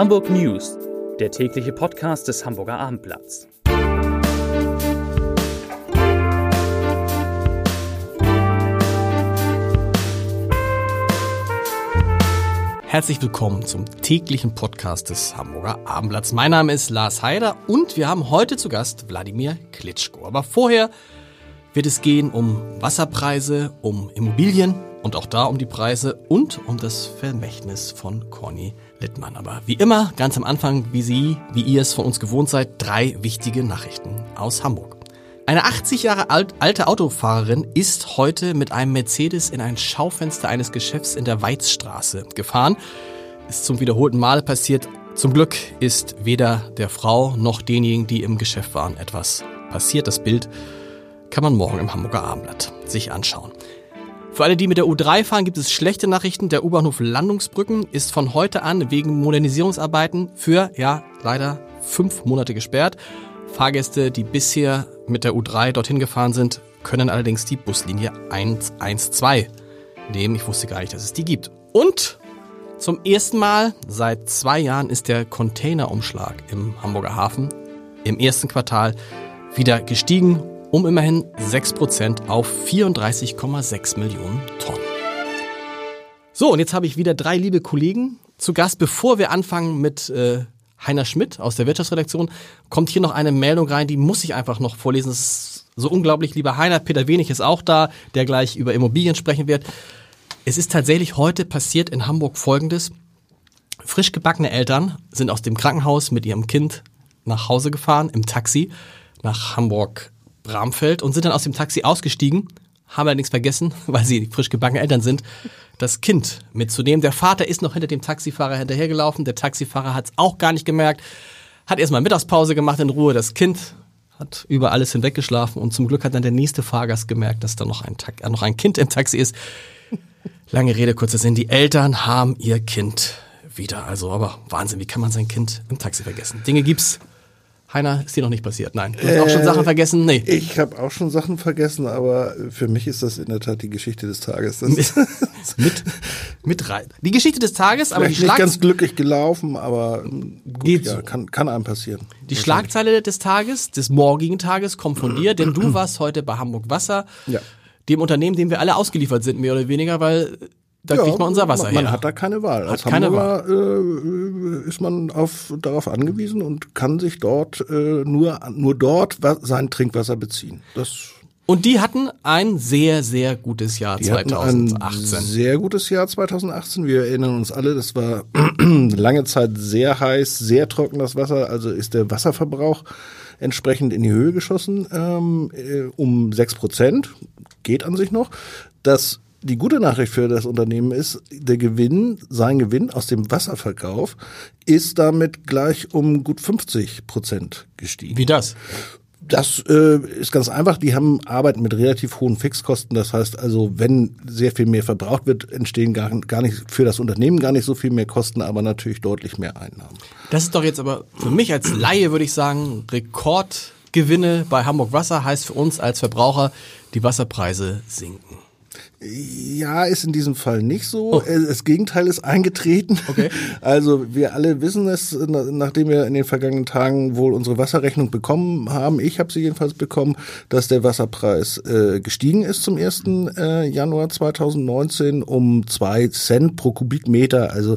Hamburg News, der tägliche Podcast des Hamburger Abendblatts. Herzlich willkommen zum täglichen Podcast des Hamburger Abendblatts. Mein Name ist Lars Heider und wir haben heute zu Gast Wladimir Klitschko. Aber vorher wird es gehen um Wasserpreise, um Immobilien und auch da um die Preise und um das Vermächtnis von Conny Littmann. Aber wie immer, ganz am Anfang, wie Sie, wie ihr es von uns gewohnt seid, drei wichtige Nachrichten aus Hamburg. Eine 80 Jahre alt, alte Autofahrerin ist heute mit einem Mercedes in ein Schaufenster eines Geschäfts in der Weizstraße gefahren. Ist zum wiederholten Male passiert. Zum Glück ist weder der Frau noch denjenigen, die im Geschäft waren, etwas passiert. Das Bild kann man morgen im Hamburger Abendblatt sich anschauen. Für alle, die mit der U3 fahren, gibt es schlechte Nachrichten. Der U-Bahnhof Landungsbrücken ist von heute an wegen Modernisierungsarbeiten für, ja, leider fünf Monate gesperrt. Fahrgäste, die bisher mit der U3 dorthin gefahren sind, können allerdings die Buslinie 112 nehmen. Ich wusste gar nicht, dass es die gibt. Und zum ersten Mal seit zwei Jahren ist der Containerumschlag im Hamburger Hafen im ersten Quartal wieder gestiegen um immerhin 6% auf 34,6 Millionen Tonnen. So, und jetzt habe ich wieder drei liebe Kollegen zu Gast. Bevor wir anfangen mit äh, Heiner Schmidt aus der Wirtschaftsredaktion, kommt hier noch eine Meldung rein, die muss ich einfach noch vorlesen. Das ist so unglaublich, lieber Heiner. Peter Wenig ist auch da, der gleich über Immobilien sprechen wird. Es ist tatsächlich heute passiert in Hamburg Folgendes. Frisch gebackene Eltern sind aus dem Krankenhaus mit ihrem Kind nach Hause gefahren im Taxi nach Hamburg Bramfeld und sind dann aus dem Taxi ausgestiegen, haben allerdings vergessen, weil sie frisch gebackene Eltern sind, das Kind mitzunehmen. Der Vater ist noch hinter dem Taxifahrer hinterhergelaufen. Der Taxifahrer hat es auch gar nicht gemerkt, hat erstmal Mittagspause gemacht in Ruhe. Das Kind hat über alles hinweggeschlafen und zum Glück hat dann der nächste Fahrgast gemerkt, dass da noch ein, äh, noch ein Kind im Taxi ist. Lange Rede, kurzer Sinn. Die Eltern haben ihr Kind wieder. Also, aber Wahnsinn, wie kann man sein Kind im Taxi vergessen? Dinge gibt's, Heiner, ist dir noch nicht passiert? Nein. Du hast äh, auch schon Sachen vergessen? Nee. Ich habe auch schon Sachen vergessen, aber für mich ist das in der Tat die Geschichte des Tages. mit, mit, mit rein. Die Geschichte des Tages, aber die Schlag nicht ganz glücklich gelaufen, aber gut, geht ja, so. kann, kann einem passieren. Die Schlagzeile des Tages, des morgigen Tages, kommt von dir, denn du warst heute bei Hamburg Wasser. Ja. Dem Unternehmen, dem wir alle ausgeliefert sind, mehr oder weniger, weil da ja, kriegt man unser Wasser man, her. Man hat da keine Wahl. Hat Als keine Hamburger Wahl. Äh, ist man auf, darauf angewiesen und kann sich dort äh, nur, nur dort sein Trinkwasser beziehen. Das und die hatten ein sehr, sehr gutes Jahr die 2018. Ein sehr gutes Jahr 2018. Wir erinnern uns alle, das war lange Zeit sehr heiß, sehr trocken das Wasser. Also ist der Wasserverbrauch entsprechend in die Höhe geschossen ähm, äh, um sechs Prozent. Geht an sich noch. Das die gute Nachricht für das Unternehmen ist, der Gewinn, sein Gewinn aus dem Wasserverkauf ist damit gleich um gut 50 Prozent gestiegen. Wie das? Das äh, ist ganz einfach. Die haben arbeiten mit relativ hohen Fixkosten. Das heißt also, wenn sehr viel mehr verbraucht wird, entstehen gar, gar nicht für das Unternehmen gar nicht so viel mehr Kosten, aber natürlich deutlich mehr Einnahmen. Das ist doch jetzt aber für mich als Laie würde ich sagen Rekordgewinne bei Hamburg Wasser heißt für uns als Verbraucher die Wasserpreise sinken. Ja, ist in diesem Fall nicht so. Oh. Das Gegenteil ist eingetreten. Okay. Also wir alle wissen es, nachdem wir in den vergangenen Tagen wohl unsere Wasserrechnung bekommen haben, ich habe sie jedenfalls bekommen, dass der Wasserpreis äh, gestiegen ist zum 1. Äh, Januar 2019 um zwei Cent pro Kubikmeter. Also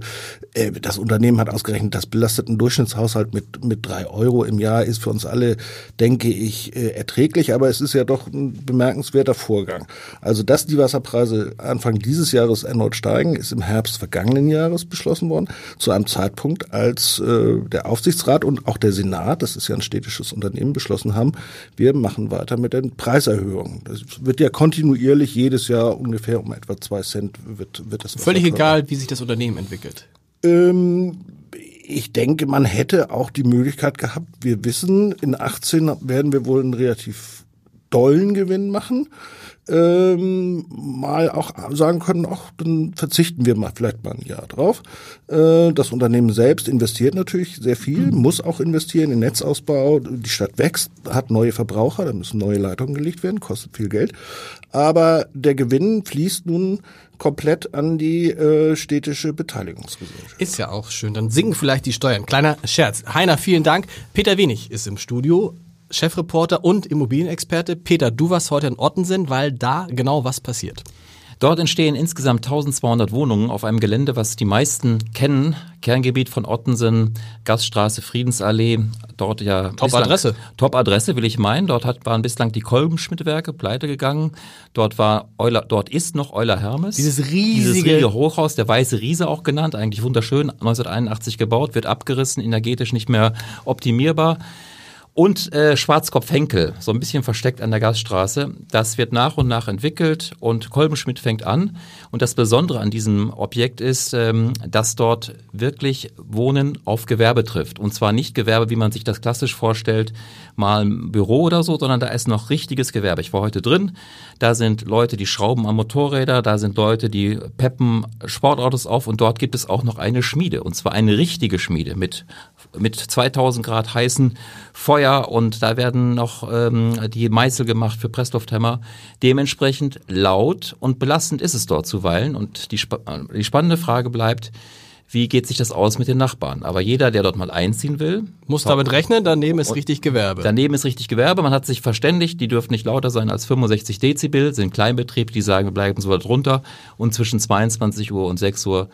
äh, das Unternehmen hat ausgerechnet, das belastet einen Durchschnittshaushalt mit, mit drei Euro im Jahr, ist für uns alle, denke ich, äh, erträglich, aber es ist ja doch ein bemerkenswerter Vorgang. Also dass die Wasserpreise Gaspreise Anfang dieses Jahres erneut steigen, ist im Herbst vergangenen Jahres beschlossen worden, zu einem Zeitpunkt, als äh, der Aufsichtsrat und auch der Senat, das ist ja ein städtisches Unternehmen, beschlossen haben, wir machen weiter mit den Preiserhöhungen. Das wird ja kontinuierlich jedes Jahr ungefähr um etwa zwei Cent wird, wird das. Völlig egal, wie sich das Unternehmen entwickelt. Ähm, ich denke, man hätte auch die Möglichkeit gehabt, wir wissen, in 18 werden wir wohl einen relativ dollen Gewinn machen, ähm, mal auch sagen können, ach, dann verzichten wir mal vielleicht mal ein Jahr drauf. Äh, das Unternehmen selbst investiert natürlich sehr viel, mhm. muss auch investieren in Netzausbau. Die Stadt wächst, hat neue Verbraucher, da müssen neue Leitungen gelegt werden, kostet viel Geld. Aber der Gewinn fließt nun komplett an die äh, städtische Beteiligungsgesellschaft. Ist ja auch schön. Dann sinken vielleicht die Steuern. Kleiner Scherz. Heiner, vielen Dank. Peter Wenig ist im Studio. Chefreporter und Immobilienexperte. Peter, du warst heute in Ottensen, weil da genau was passiert. Dort entstehen insgesamt 1200 Wohnungen auf einem Gelände, was die meisten kennen. Kerngebiet von Ottensen, Gaststraße, Friedensallee. Dort ja. Top-Adresse. Top-Adresse, will ich meinen. Dort hat, waren bislang die Kolbenschmidt-Werke pleite gegangen. Dort war Euler, dort ist noch Euler Hermes. Dieses riesige, Dieses riesige Hochhaus, der Weiße Riese auch genannt. Eigentlich wunderschön. 1981 gebaut, wird abgerissen, energetisch nicht mehr optimierbar. Und äh, Schwarzkopf-Henkel, so ein bisschen versteckt an der Gaststraße. Das wird nach und nach entwickelt und Kolbenschmidt fängt an. Und das Besondere an diesem Objekt ist, ähm, dass dort wirklich Wohnen auf Gewerbe trifft. Und zwar nicht Gewerbe, wie man sich das klassisch vorstellt, mal ein Büro oder so, sondern da ist noch richtiges Gewerbe. Ich war heute drin. Da sind Leute, die schrauben am Motorräder, da sind Leute, die peppen Sportautos auf und dort gibt es auch noch eine Schmiede. Und zwar eine richtige Schmiede mit, mit 2000 Grad heißen Feuer und da werden noch ähm, die Meißel gemacht für Presslufthämmer. Dementsprechend laut und belastend ist es dort zuweilen. Und die, sp die spannende Frage bleibt, wie geht sich das aus mit den Nachbarn. Aber jeder, der dort mal einziehen will, muss damit rechnen, daneben ist richtig Gewerbe. Daneben ist richtig Gewerbe. Man hat sich verständigt, die dürfen nicht lauter sein als 65 Dezibel, sind Kleinbetrieb, die sagen, wir bleiben so weit runter. Und zwischen 22 Uhr und 6 Uhr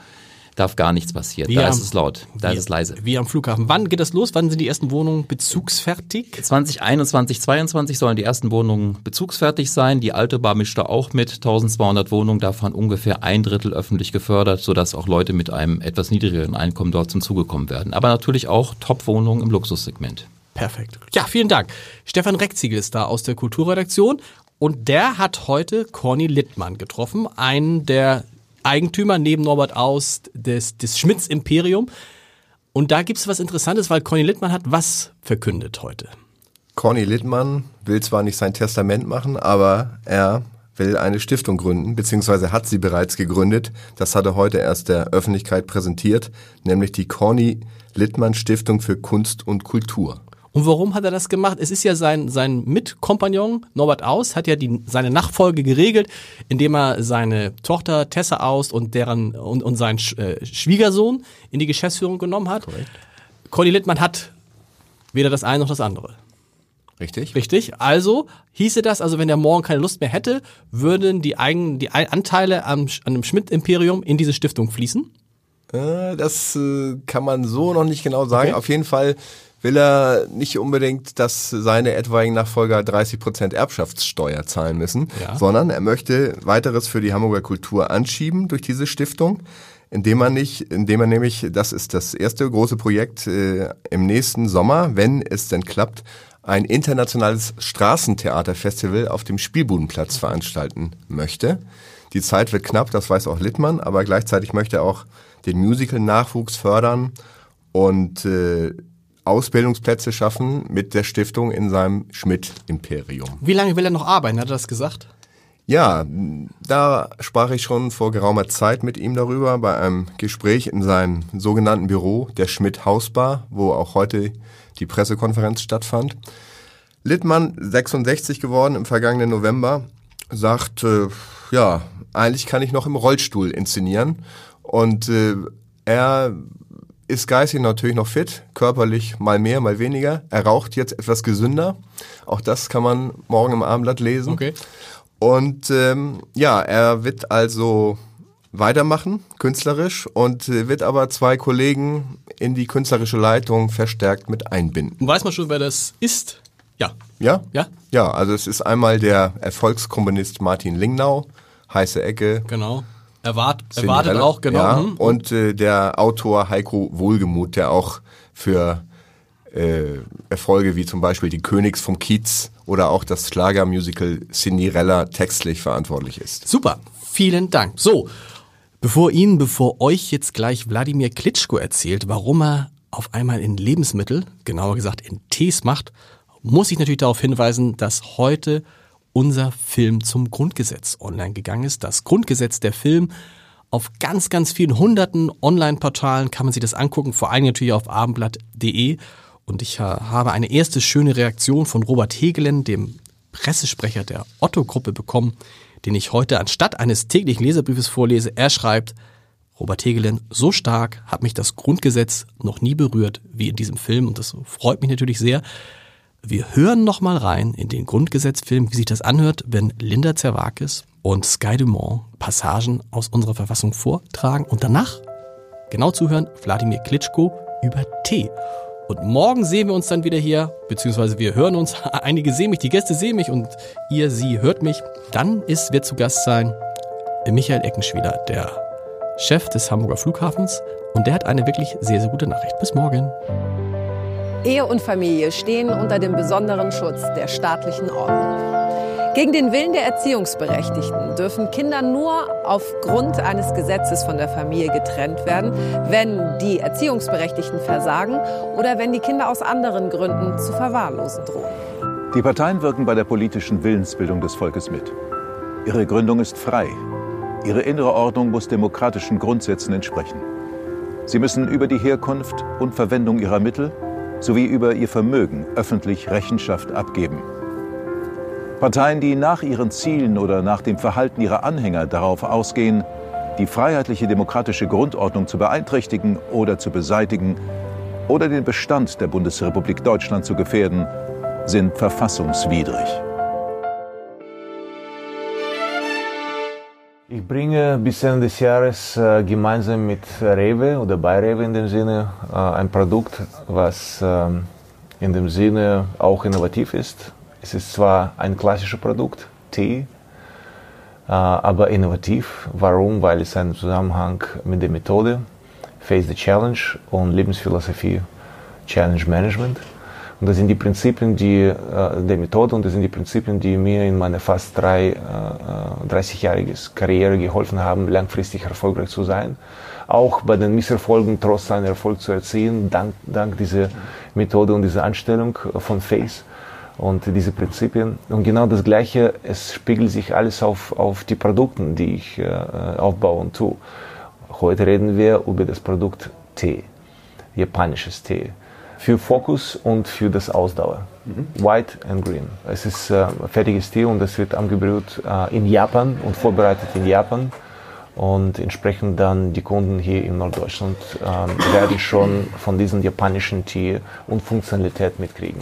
darf gar nichts passieren. Wie da am, ist es laut, da wie, ist es leise. Wie am Flughafen. Wann geht das los? Wann sind die ersten Wohnungen bezugsfertig? 2021, 2022 sollen die ersten Wohnungen bezugsfertig sein. Die alte Bar mischt da auch mit 1200 Wohnungen, davon ungefähr ein Drittel öffentlich gefördert, sodass auch Leute mit einem etwas niedrigeren Einkommen dort zum Zuge kommen werden. Aber natürlich auch Top-Wohnungen im Luxussegment. Perfekt. Ja, vielen Dank. Stefan Reckziegel ist da aus der Kulturredaktion und der hat heute Corny Littmann getroffen, einen der Eigentümer neben Norbert Aus des, des Schmitz Imperium. Und da gibt es was Interessantes, weil Conny Littmann hat was verkündet heute. Conny Littmann will zwar nicht sein Testament machen, aber er will eine Stiftung gründen, beziehungsweise hat sie bereits gegründet. Das hat er heute erst der Öffentlichkeit präsentiert, nämlich die Conny Littmann Stiftung für Kunst und Kultur. Und warum hat er das gemacht? Es ist ja sein, sein Mitkompagnon Norbert Aus hat ja die, seine Nachfolge geregelt, indem er seine Tochter Tessa Aus und deren und, und seinen äh, Schwiegersohn in die Geschäftsführung genommen hat. Korrekt. Conny Littmann hat weder das eine noch das andere. Richtig. Richtig. Also hieße das, also wenn er morgen keine Lust mehr hätte, würden die eigenen, die Anteile am, an dem Schmidt-Imperium in diese Stiftung fließen? Äh, das äh, kann man so noch nicht genau sagen. Okay. Auf jeden Fall will er nicht unbedingt, dass seine etwaigen Nachfolger 30 Prozent Erbschaftssteuer zahlen müssen, ja. sondern er möchte weiteres für die Hamburger Kultur anschieben durch diese Stiftung, indem er nicht, indem er nämlich, das ist das erste große Projekt äh, im nächsten Sommer, wenn es denn klappt, ein internationales Straßentheaterfestival auf dem Spielbudenplatz veranstalten möchte. Die Zeit wird knapp, das weiß auch Littmann, aber gleichzeitig möchte er auch den Musical-Nachwuchs fördern und äh, Ausbildungsplätze schaffen mit der Stiftung in seinem Schmidt-Imperium. Wie lange will er noch arbeiten? Hat er das gesagt? Ja, da sprach ich schon vor geraumer Zeit mit ihm darüber bei einem Gespräch in seinem sogenannten Büro, der Schmidt Hausbar, wo auch heute die Pressekonferenz stattfand. Littmann, 66 geworden im vergangenen November, sagt, äh, ja, eigentlich kann ich noch im Rollstuhl inszenieren. Und äh, er ist geistig natürlich noch fit, körperlich mal mehr, mal weniger. Er raucht jetzt etwas gesünder. Auch das kann man morgen im Abendblatt lesen. Okay. Und ähm, ja, er wird also weitermachen, künstlerisch, und äh, wird aber zwei Kollegen in die künstlerische Leitung verstärkt mit einbinden. Weiß man schon, wer das ist? Ja. Ja? Ja? Ja, also es ist einmal der Erfolgskomponist Martin Lingnau, heiße Ecke. Genau. Erwart, erwartet auch, genau. Ja, und äh, der Autor Heiko Wohlgemuth, der auch für äh, Erfolge wie zum Beispiel Die Königs vom Kiez oder auch das Schlagermusical Cinderella textlich verantwortlich ist. Super, vielen Dank. So, bevor Ihnen, bevor euch jetzt gleich Wladimir Klitschko erzählt, warum er auf einmal in Lebensmittel, genauer gesagt in Tees macht, muss ich natürlich darauf hinweisen, dass heute unser Film zum Grundgesetz online gegangen ist. Das Grundgesetz der Film. Auf ganz, ganz vielen hunderten Online-Portalen kann man sich das angucken, vor allem natürlich auf abendblatt.de. Und ich habe eine erste schöne Reaktion von Robert Hegelen, dem Pressesprecher der Otto-Gruppe, bekommen, den ich heute anstatt eines täglichen Leserbriefes vorlese. Er schreibt, Robert Hegelen, so stark hat mich das Grundgesetz noch nie berührt wie in diesem Film und das freut mich natürlich sehr. Wir hören noch mal rein in den Grundgesetzfilm, wie sich das anhört, wenn Linda Zerwakis und Sky Dumont Passagen aus unserer Verfassung vortragen und danach genau zuhören Wladimir Klitschko über Tee. Und morgen sehen wir uns dann wieder hier, beziehungsweise wir hören uns. Einige sehen mich, die Gäste sehen mich und ihr, sie hört mich. Dann ist, wird zu Gast sein Michael Eckenschwiler, der Chef des Hamburger Flughafens. Und der hat eine wirklich sehr, sehr gute Nachricht. Bis morgen. Ehe und Familie stehen unter dem besonderen Schutz der staatlichen Ordnung. Gegen den Willen der Erziehungsberechtigten dürfen Kinder nur aufgrund eines Gesetzes von der Familie getrennt werden, wenn die Erziehungsberechtigten versagen oder wenn die Kinder aus anderen Gründen zu verwahrlosen drohen. Die Parteien wirken bei der politischen Willensbildung des Volkes mit. Ihre Gründung ist frei. Ihre innere Ordnung muss demokratischen Grundsätzen entsprechen. Sie müssen über die Herkunft und Verwendung ihrer Mittel sowie über ihr Vermögen öffentlich Rechenschaft abgeben. Parteien, die nach ihren Zielen oder nach dem Verhalten ihrer Anhänger darauf ausgehen, die freiheitliche demokratische Grundordnung zu beeinträchtigen oder zu beseitigen oder den Bestand der Bundesrepublik Deutschland zu gefährden, sind verfassungswidrig. Ich bringe bis Ende des Jahres äh, gemeinsam mit Rewe oder bei Rewe in dem Sinne äh, ein Produkt, was äh, in dem Sinne auch innovativ ist. Es ist zwar ein klassisches Produkt, Tee, äh, aber innovativ. Warum? Weil es einen Zusammenhang mit der Methode Face the Challenge und Lebensphilosophie Challenge Management und das sind die Prinzipien die, äh, der Methode und das sind die Prinzipien, die mir in meiner fast drei, äh, 30-jähriges Karriere geholfen haben, langfristig erfolgreich zu sein. Auch bei den Misserfolgen trotz einen Erfolg zu erzielen, dank, dank dieser Methode und dieser Anstellung von Face und diese Prinzipien. Und genau das Gleiche, es spiegelt sich alles auf, auf die Produkte, die ich äh, aufbaue und tue. Heute reden wir über das Produkt Tee, japanisches Tee für Fokus und für das Ausdauer. Mhm. White and Green. Es ist äh, fertiges Tee und es wird angebrüht äh, in Japan und vorbereitet in Japan. Und entsprechend dann die Kunden hier in Norddeutschland äh, werden schon von diesem japanischen Tee und Funktionalität mitkriegen.